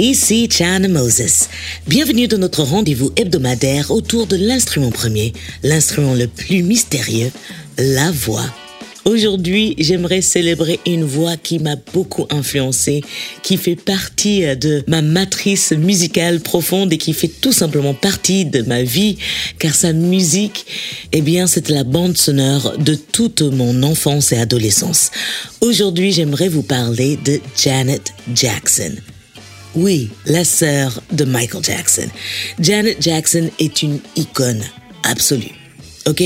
Ici China Moses. Bienvenue dans notre rendez-vous hebdomadaire autour de l'instrument premier, l'instrument le plus mystérieux, la voix. Aujourd'hui, j'aimerais célébrer une voix qui m'a beaucoup influencé, qui fait partie de ma matrice musicale profonde et qui fait tout simplement partie de ma vie, car sa musique, eh bien, c'est la bande sonore de toute mon enfance et adolescence. Aujourd'hui, j'aimerais vous parler de Janet Jackson. Oui, la sœur de Michael Jackson. Janet Jackson est une icône absolue. OK?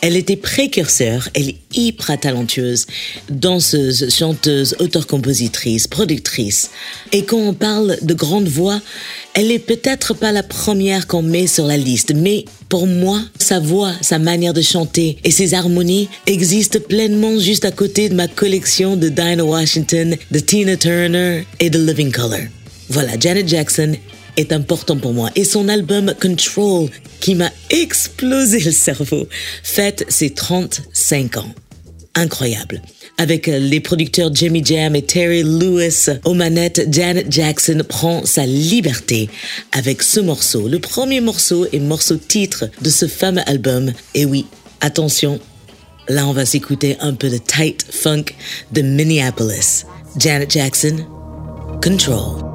Elle était précurseur, elle est hyper talentueuse, danseuse, chanteuse, auteur-compositrice, productrice. Et quand on parle de grande voix, elle est peut-être pas la première qu'on met sur la liste, mais pour moi, sa voix, sa manière de chanter et ses harmonies existent pleinement juste à côté de ma collection de Dinah Washington, de Tina Turner et de Living Color. Voilà, Janet Jackson est important pour moi. Et son album Control, qui m'a explosé le cerveau, fête ses 35 ans. Incroyable. Avec les producteurs Jimmy Jam et Terry Lewis aux manettes, Janet Jackson prend sa liberté avec ce morceau, le premier morceau et morceau titre de ce fameux album. Et oui, attention, là on va s'écouter un peu de tight funk de Minneapolis. Janet Jackson, Control.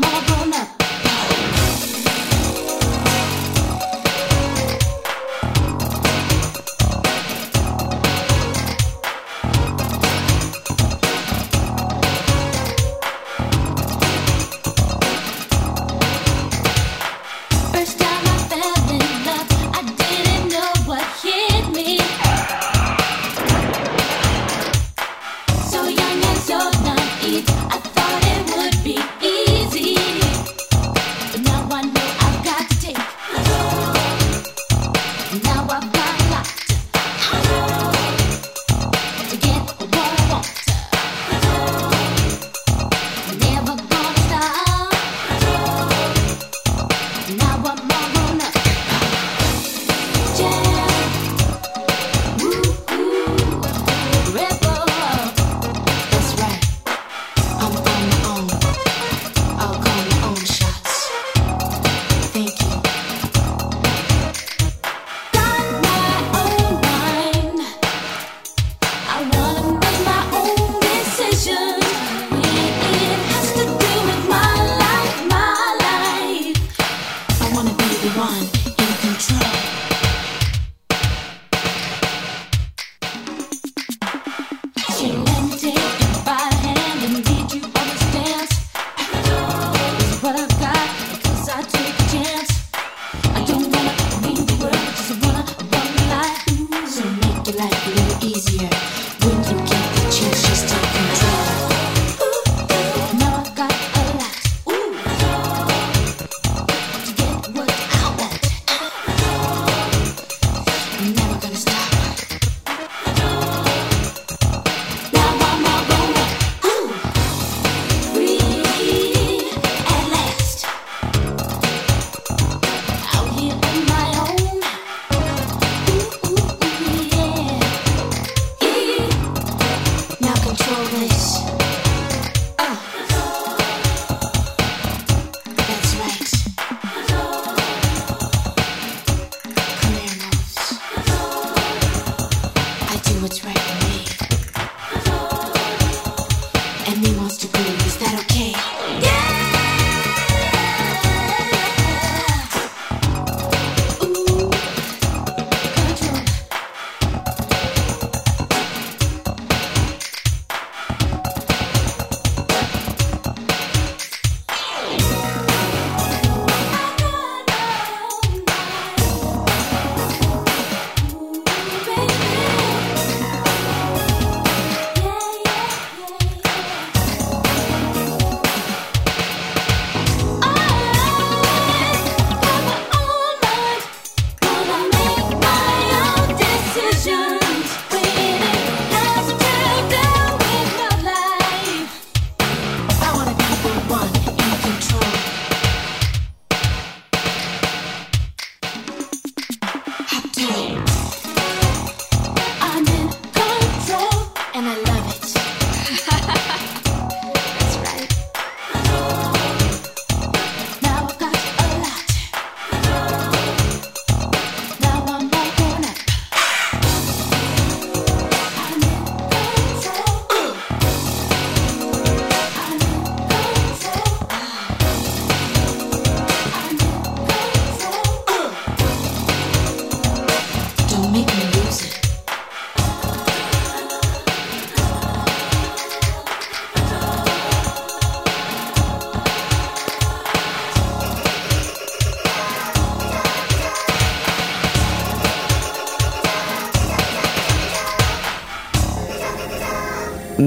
never met.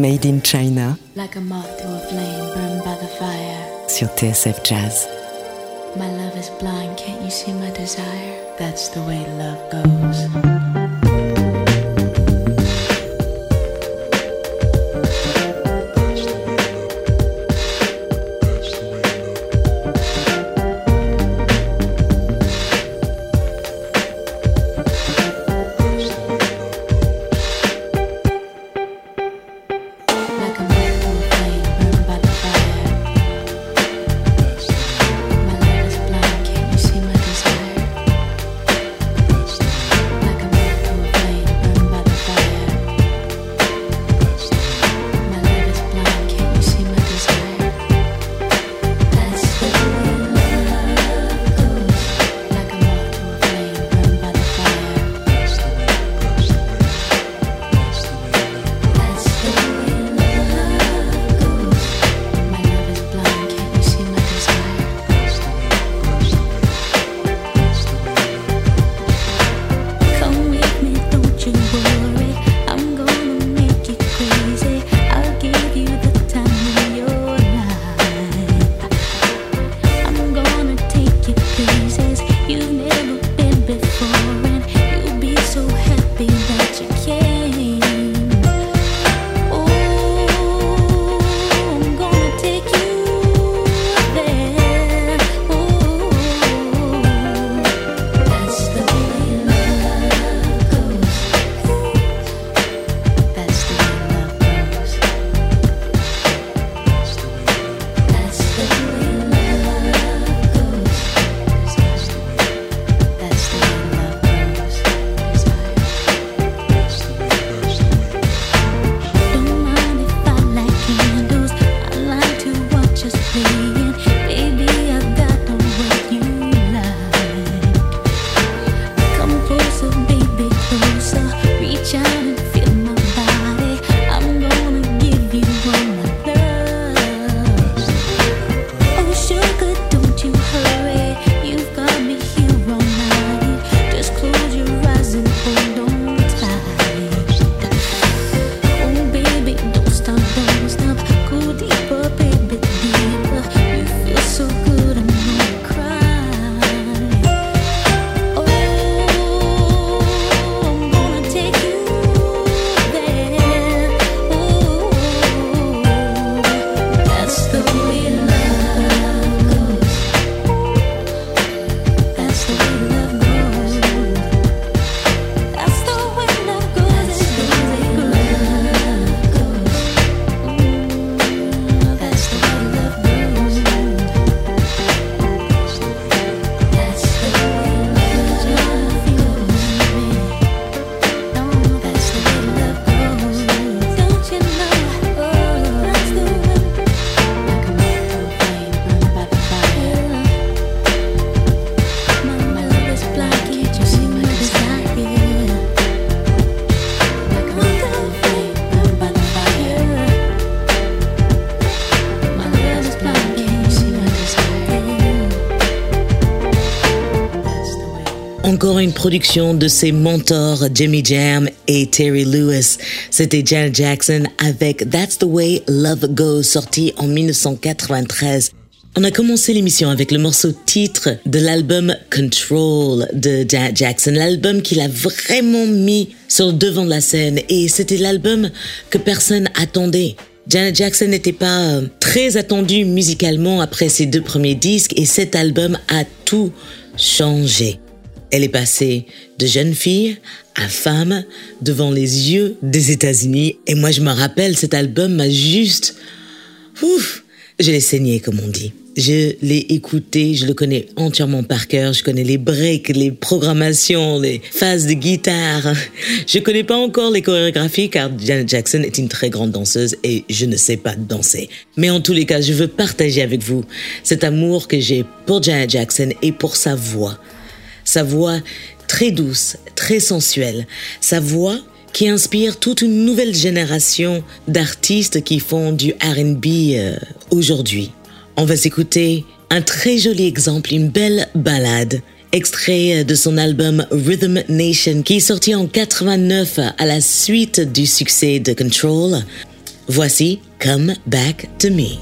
Made in China. Like a moth to a flame burned by the fire. Sur TSF Jazz. My love is blind, can't you see my desire? That's the way love goes. Encore une production de ses mentors Jimmy Jam et Terry Lewis. C'était Janet Jackson avec That's the Way Love Goes sorti en 1993. On a commencé l'émission avec le morceau titre de l'album Control de Janet Jackson, l'album qu'il a vraiment mis sur le devant de la scène et c'était l'album que personne attendait. Janet Jackson n'était pas euh, très attendue musicalement après ses deux premiers disques et cet album a tout changé. Elle est passée de jeune fille à femme devant les yeux des États-Unis et moi je me rappelle cet album m'a juste ouf, je l'ai saigné comme on dit. Je l'ai écouté, je le connais entièrement par cœur, je connais les breaks, les programmations, les phases de guitare. Je connais pas encore les chorégraphies car Janet Jackson est une très grande danseuse et je ne sais pas danser. Mais en tous les cas, je veux partager avec vous cet amour que j'ai pour Janet Jackson et pour sa voix. Sa voix très douce, très sensuelle. Sa voix qui inspire toute une nouvelle génération d'artistes qui font du RB euh, aujourd'hui. On va s'écouter un très joli exemple, une belle ballade, extrait de son album Rhythm Nation qui est sorti en 89 à la suite du succès de Control. Voici Come Back to Me.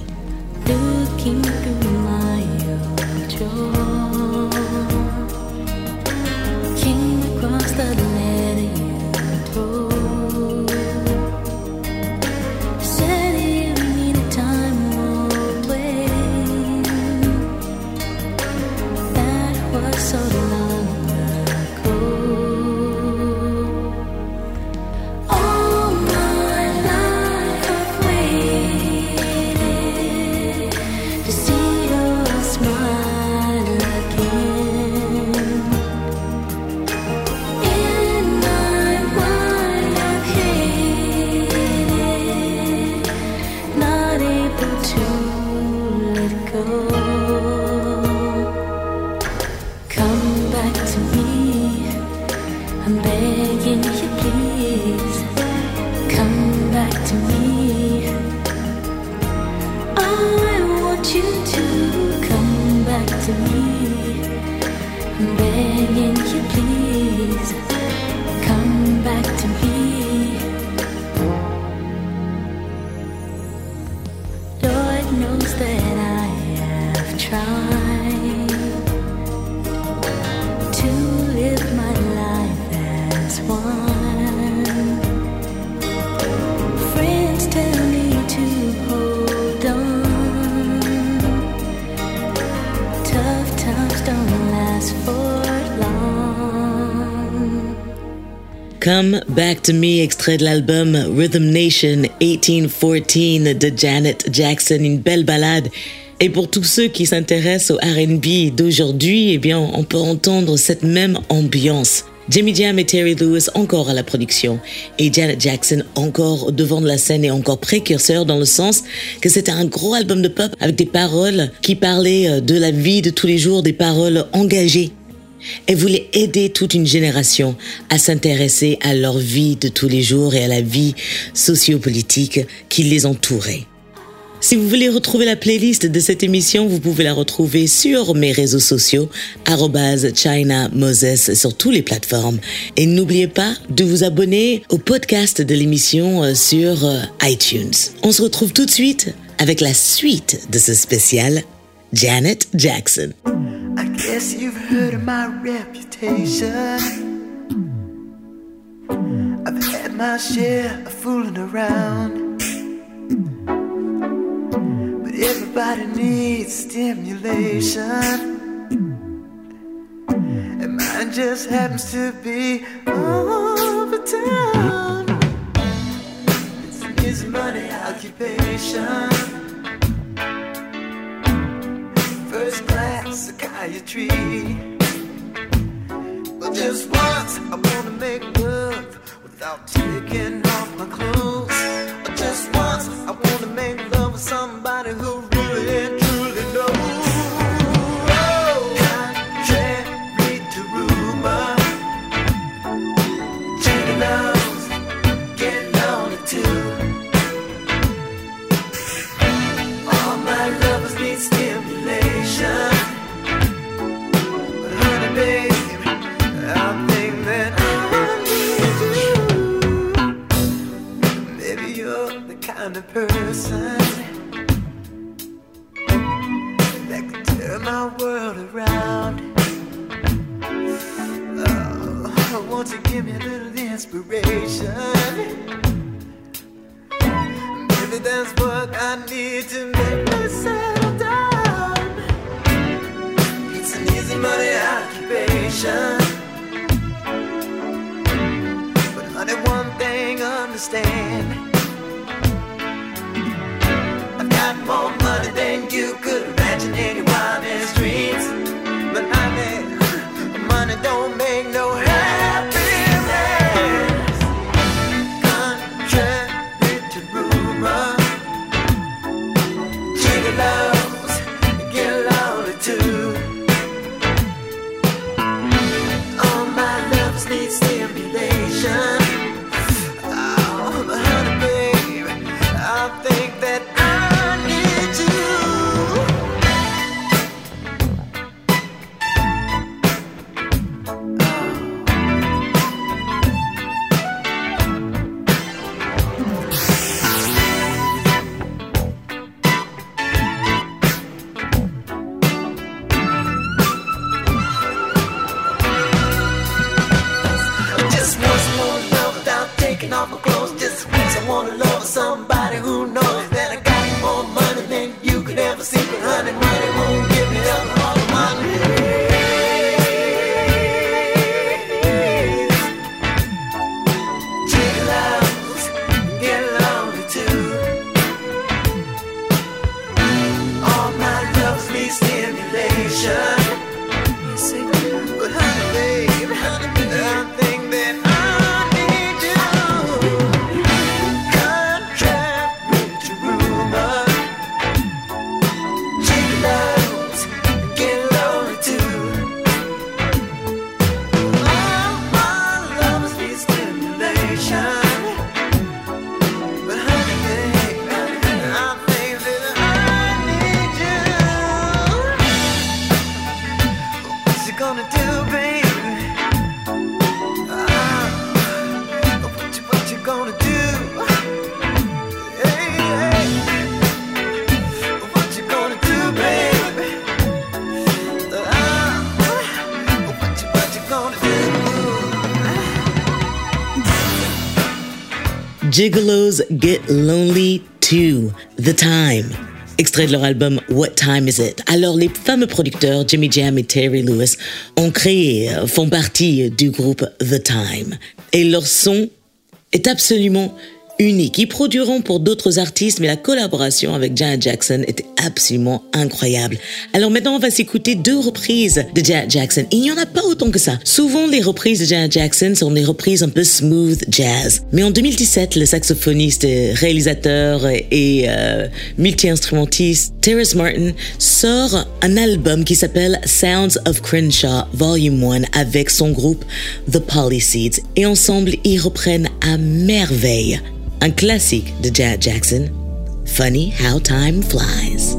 Come Back to Me, extrait de l'album Rhythm Nation 1814 de Janet Jackson, une belle balade. Et pour tous ceux qui s'intéressent au RB d'aujourd'hui, eh bien, on peut entendre cette même ambiance. Jimmy Jam et Terry Lewis encore à la production et Janet Jackson encore devant la scène et encore précurseur dans le sens que c'était un gros album de pop avec des paroles qui parlaient euh, de la vie de tous les jours, des paroles engagées. Elle voulait aider toute une génération à s'intéresser à leur vie de tous les jours et à la vie sociopolitique qui les entourait. Si vous voulez retrouver la playlist de cette émission, vous pouvez la retrouver sur mes réseaux sociaux, China Moses sur toutes les plateformes. Et n'oubliez pas de vous abonner au podcast de l'émission euh, sur euh, iTunes. On se retrouve tout de suite avec la suite de ce spécial Janet Jackson. I guess you've heard of my reputation. I've had my share of fooling around. But everybody needs stimulation. And mine just happens to be over town. It's an money occupation. First class psychiatry. But just once, I wanna make love without taking off my clothes. Just once, I wanna make love with somebody who really Gigolos Get Lonely Too, The Time. Extrait de leur album What Time Is It? Alors, les fameux producteurs Jimmy Jam et Terry Lewis ont créé, font partie du groupe The Time. Et leur son est absolument unique. Ils produiront pour d'autres artistes, mais la collaboration avec Janet Jackson était absolument incroyable. Alors maintenant, on va s'écouter deux reprises de Janet Jackson. Il n'y en a pas autant que ça. Souvent, les reprises de Janet Jackson sont des reprises un peu smooth jazz. Mais en 2017, le saxophoniste, réalisateur et euh, multi-instrumentiste Terrace Martin sort un album qui s'appelle Sounds of Crenshaw Volume 1 avec son groupe The Polyseeds. Et ensemble, ils reprennent à merveille un classique de Janet Jackson, Funny How Time Flies.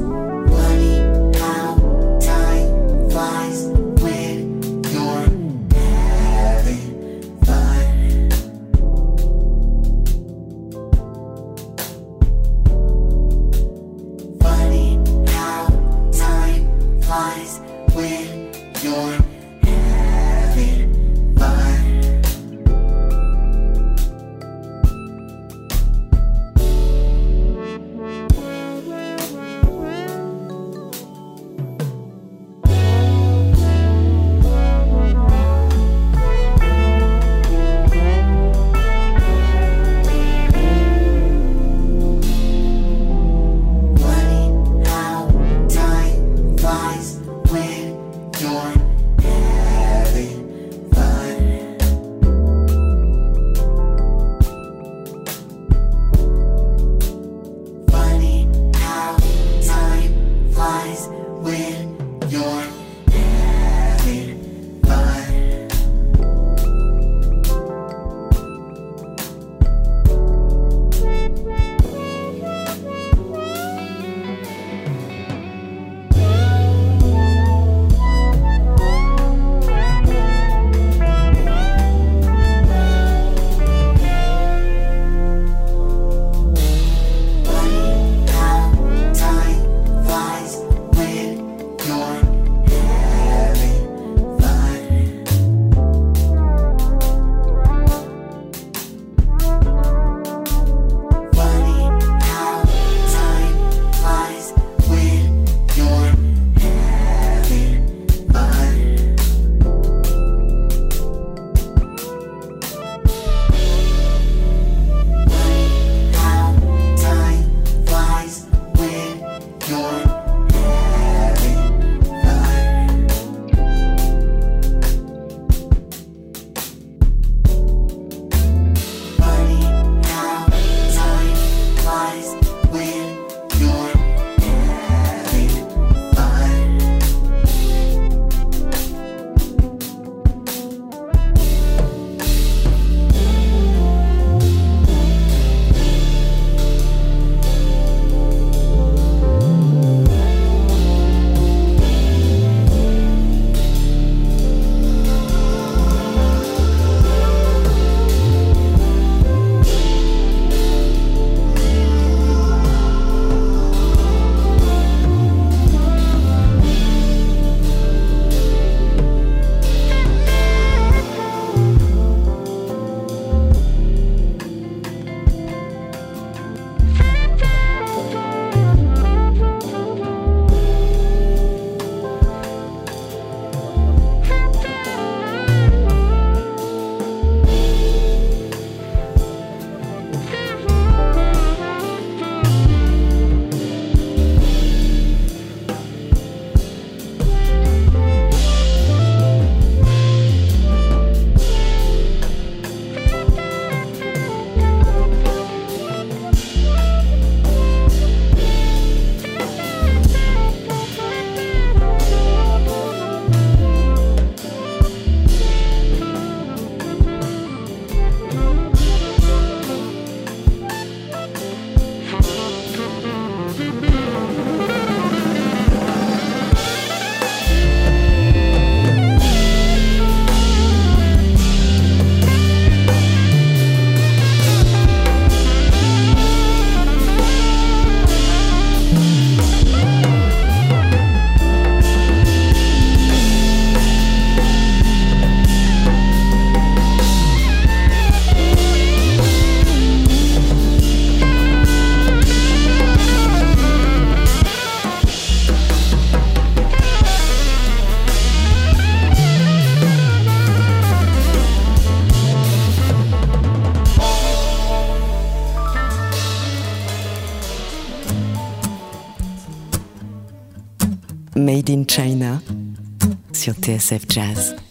TSF Jazz.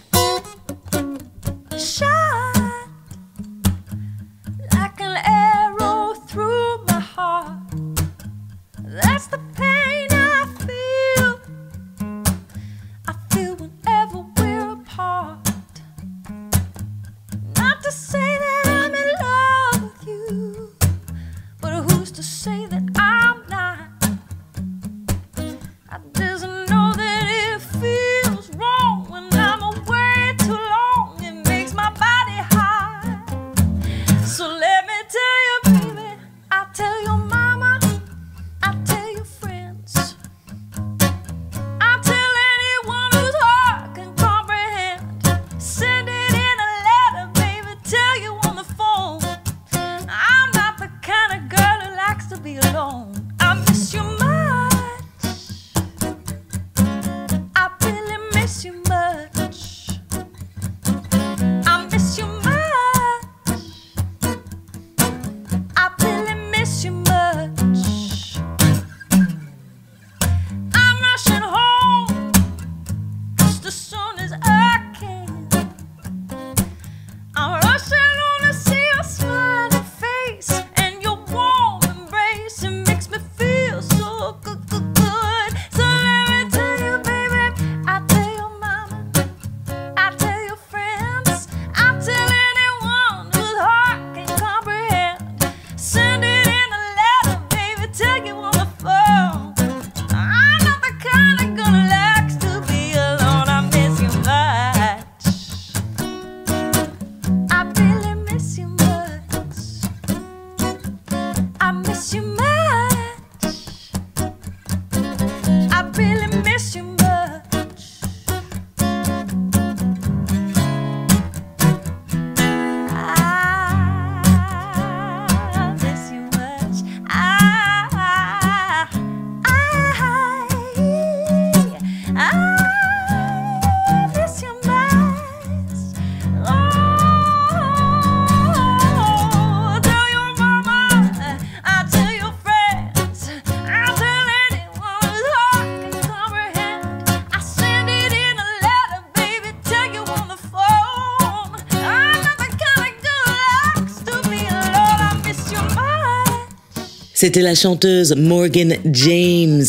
C'était la chanteuse Morgan James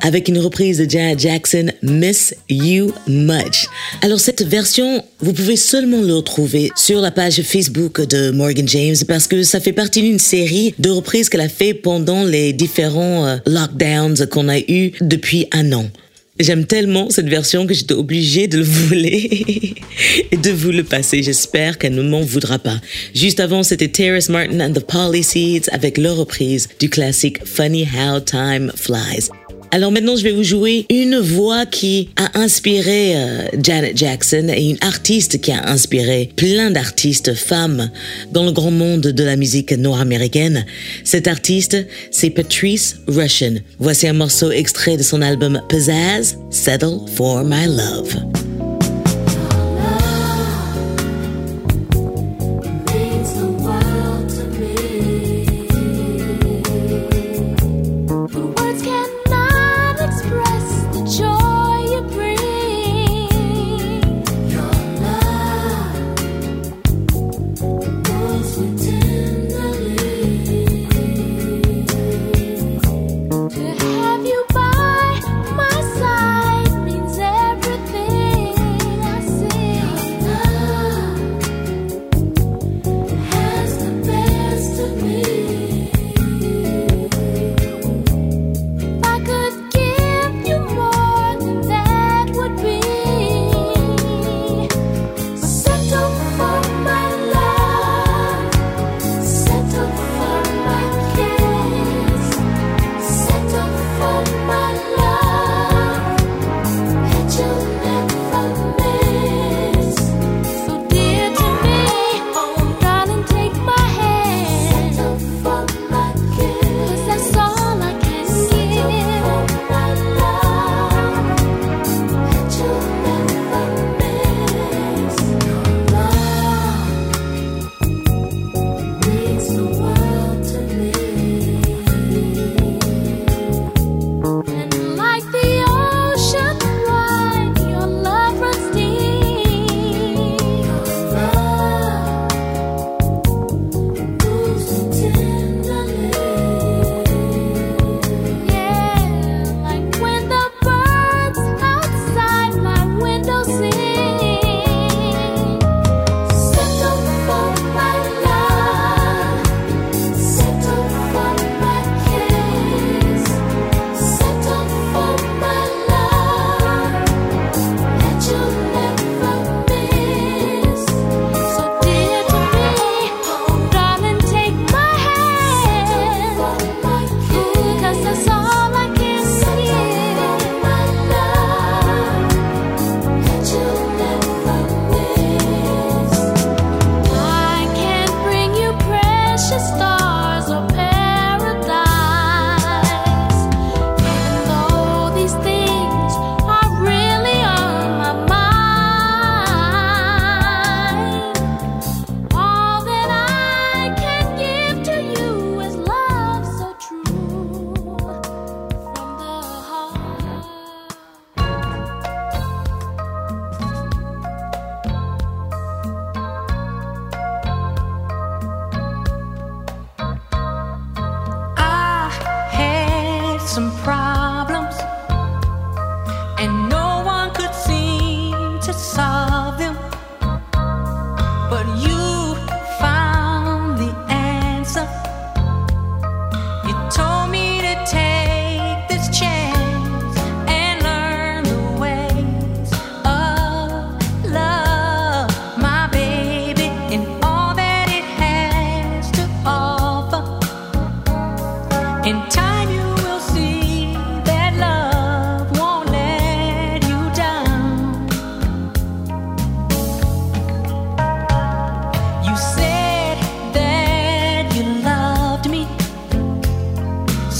avec une reprise de Janet Jackson, Miss You Much. Alors cette version, vous pouvez seulement le retrouver sur la page Facebook de Morgan James parce que ça fait partie d'une série de reprises qu'elle a fait pendant les différents euh, lockdowns qu'on a eu depuis un an. J'aime tellement cette version que j'étais obligée de le voler et de vous le passer. J'espère qu'elle ne m'en voudra pas. Juste avant, c'était Terrace Martin and the Polyseeds avec leur reprise du classique Funny How Time Flies. Alors maintenant, je vais vous jouer une voix qui a inspiré euh, Janet Jackson et une artiste qui a inspiré plein d'artistes femmes dans le grand monde de la musique noire américaine. Cette artiste, c'est Patrice Russian. Voici un morceau extrait de son album Pizzazz, Settle for My Love.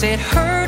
it hurt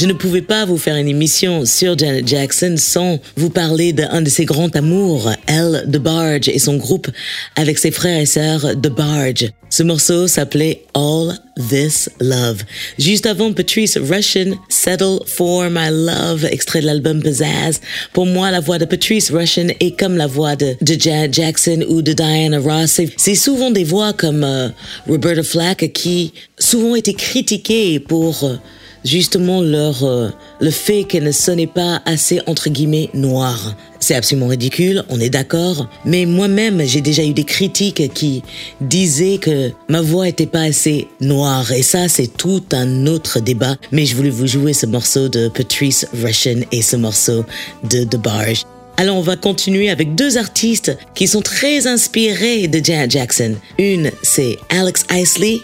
Je ne pouvais pas vous faire une émission sur Janet Jackson sans vous parler d'un de ses grands amours, Elle The Barge et son groupe avec ses frères et sœurs The Barge. Ce morceau s'appelait All This Love. Juste avant Patrice Russian, Settle for My Love, extrait de l'album Pizzazz. Pour moi, la voix de Patrice Russian est comme la voix de, Janet Jackson ou de Diana Ross. C'est- souvent des voix comme euh, Roberta Flack qui souvent été critiquées pour euh, justement leur euh, le fait qu'elle ne sonnait pas assez entre guillemets noire. C'est absolument ridicule, on est d'accord, mais moi-même j'ai déjà eu des critiques qui disaient que ma voix était pas assez noire et ça c'est tout un autre débat, mais je voulais vous jouer ce morceau de Patrice Russian et ce morceau de The Barge. Alors on va continuer avec deux artistes qui sont très inspirés de Janet Jackson. Une, c'est Alex Isley,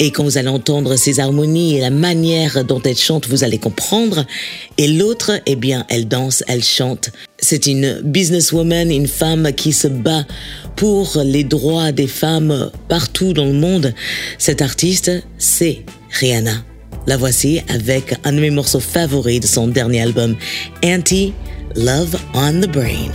et quand vous allez entendre ses harmonies et la manière dont elle chante, vous allez comprendre. Et l'autre, eh bien, elle danse, elle chante. C'est une businesswoman, une femme qui se bat pour les droits des femmes partout dans le monde. Cet artiste, c'est Rihanna. La voici avec un de mes morceaux favoris de son dernier album, Anti Love on the Brain.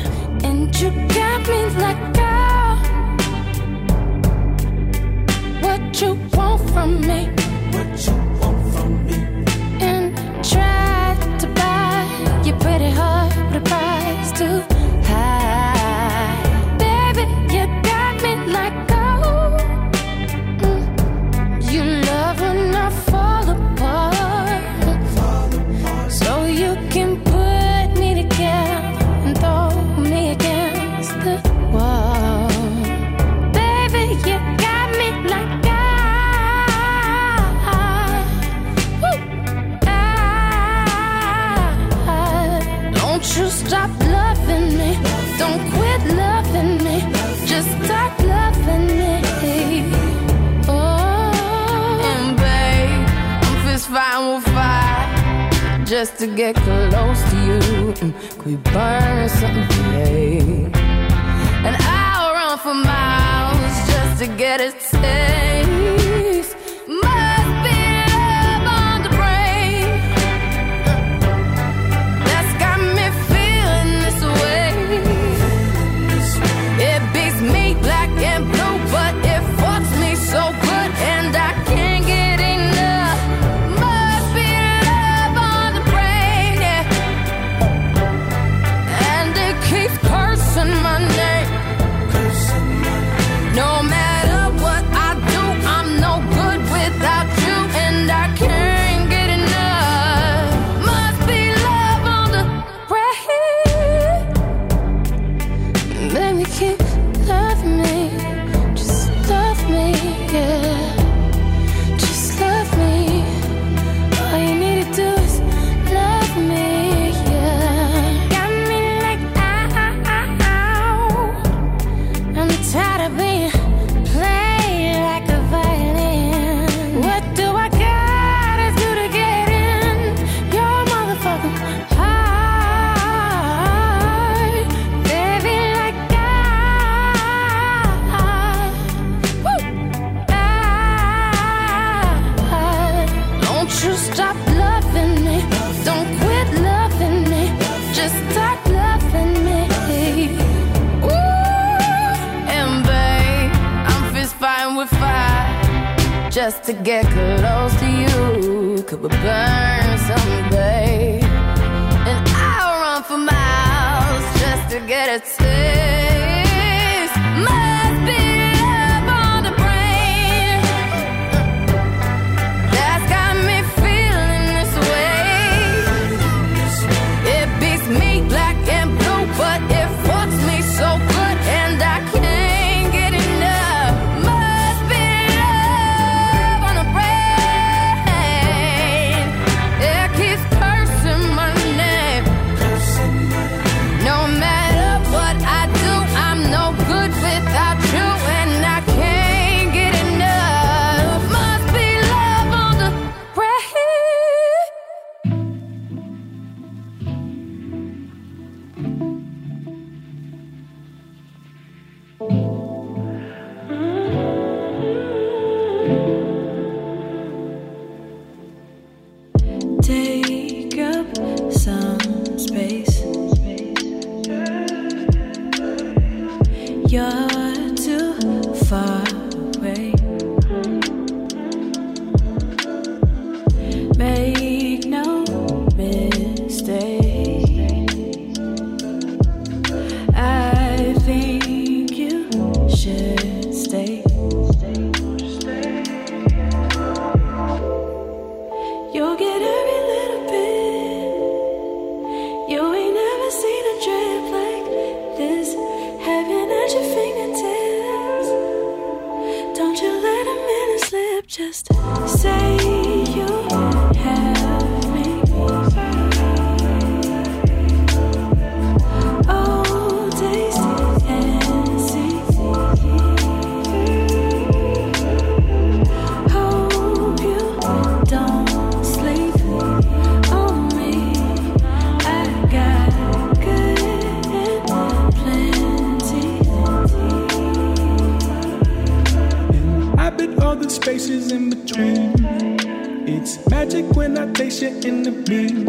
Spaces in between. It's magic when I place you in the beam.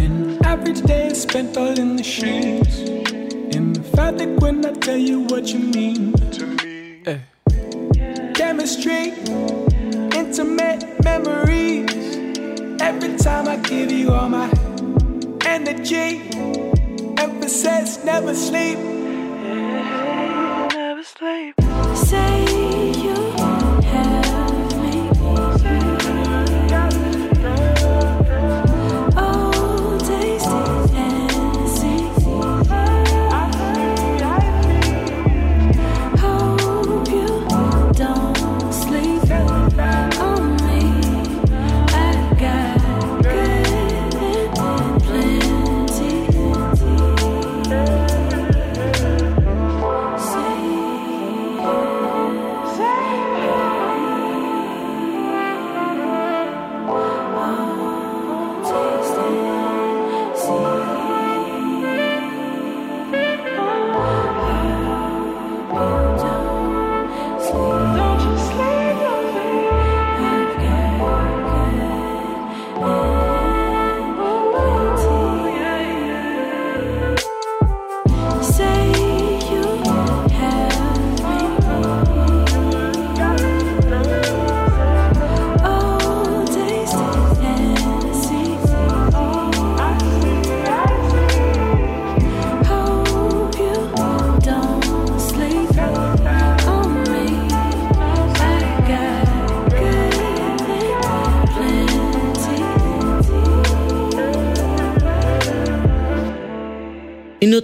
An average day is spent all in the sheets. Emphatic when I tell you what you mean to me. Eh. Chemistry, intimate memories. Every time I give you all my energy, emphasis never sleep. Never sleep.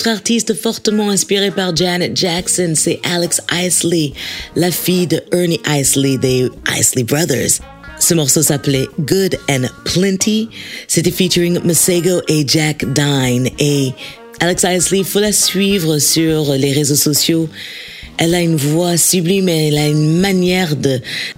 Autre artiste fortement inspirée par Janet Jackson, c'est Alex Isley, la fille de Ernie Isley des Isley Brothers. Ce morceau s'appelait Good and Plenty. C'était featuring Masego et Jack Dine. Et Alex Isley, faut la suivre sur les réseaux sociaux. Elle a une voix sublime et elle a une manière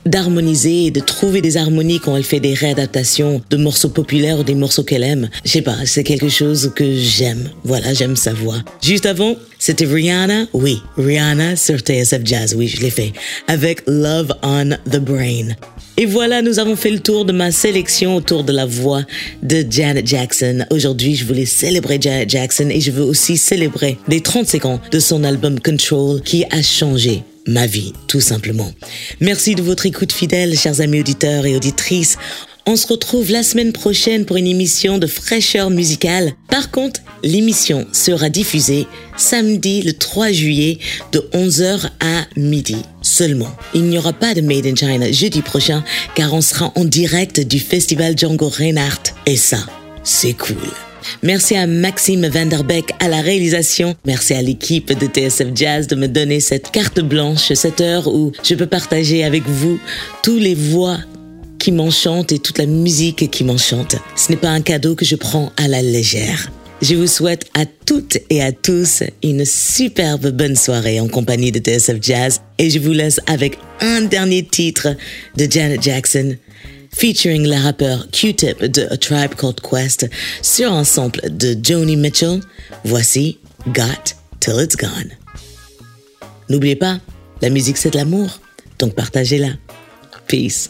d'harmoniser et de trouver des harmonies quand elle fait des réadaptations de morceaux populaires ou des morceaux qu'elle aime. Je sais pas, c'est quelque chose que j'aime. Voilà, j'aime sa voix. Juste avant, c'était Rihanna. Oui, Rihanna sur TSF Jazz. Oui, je l'ai fait. Avec Love on the Brain. Et voilà, nous avons fait le tour de ma sélection autour de la voix de Janet Jackson. Aujourd'hui, je voulais célébrer Janet Jackson et je veux aussi célébrer les 35 ans de son album Control qui a changé ma vie, tout simplement. Merci de votre écoute fidèle, chers amis auditeurs et auditrices. On se retrouve la semaine prochaine pour une émission de fraîcheur musicale. Par contre, l'émission sera diffusée samedi le 3 juillet de 11h à midi seulement. Il n'y aura pas de Made in China jeudi prochain car on sera en direct du festival Django Reinhardt. Et ça, c'est cool. Merci à Maxime Vanderbeck à la réalisation. Merci à l'équipe de TSF Jazz de me donner cette carte blanche, cette heure où je peux partager avec vous tous les voix qui m'enchantent et toute la musique qui m'enchante. Ce n'est pas un cadeau que je prends à la légère. Je vous souhaite à toutes et à tous une superbe bonne soirée en compagnie de TSF Jazz et je vous laisse avec un dernier titre de Janet Jackson featuring le rappeur Q-Tip de A Tribe Called Quest sur un sample de Joni Mitchell. Voici Got Till It's Gone. N'oubliez pas, la musique c'est de l'amour, donc partagez-la. Peace.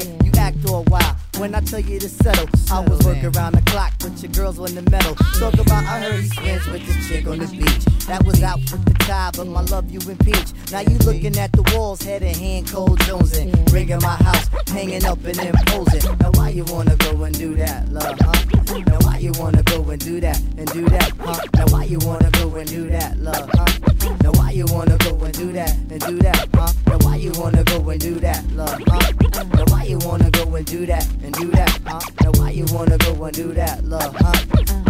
Right? You act all wild when I tell you to settle. I was working around the clock, but your girls on the metal. Talk about I heard he's friends with this chick on the beach. That was out with the tie, but my love you impeach. Now you looking at the walls, head in hand, cold jonesing. Ringing my house, hanging up and imposing. Now why you wanna go and do that, love, huh? Now why you wanna go and do that and do that, huh? Now why you wanna go and do that, love, huh? Now why you wanna go and do that and do that, huh? Now why you wanna go and do that, love, huh? Now why you wanna go and do that and do that, huh? Now why you wanna go and do that, love, huh?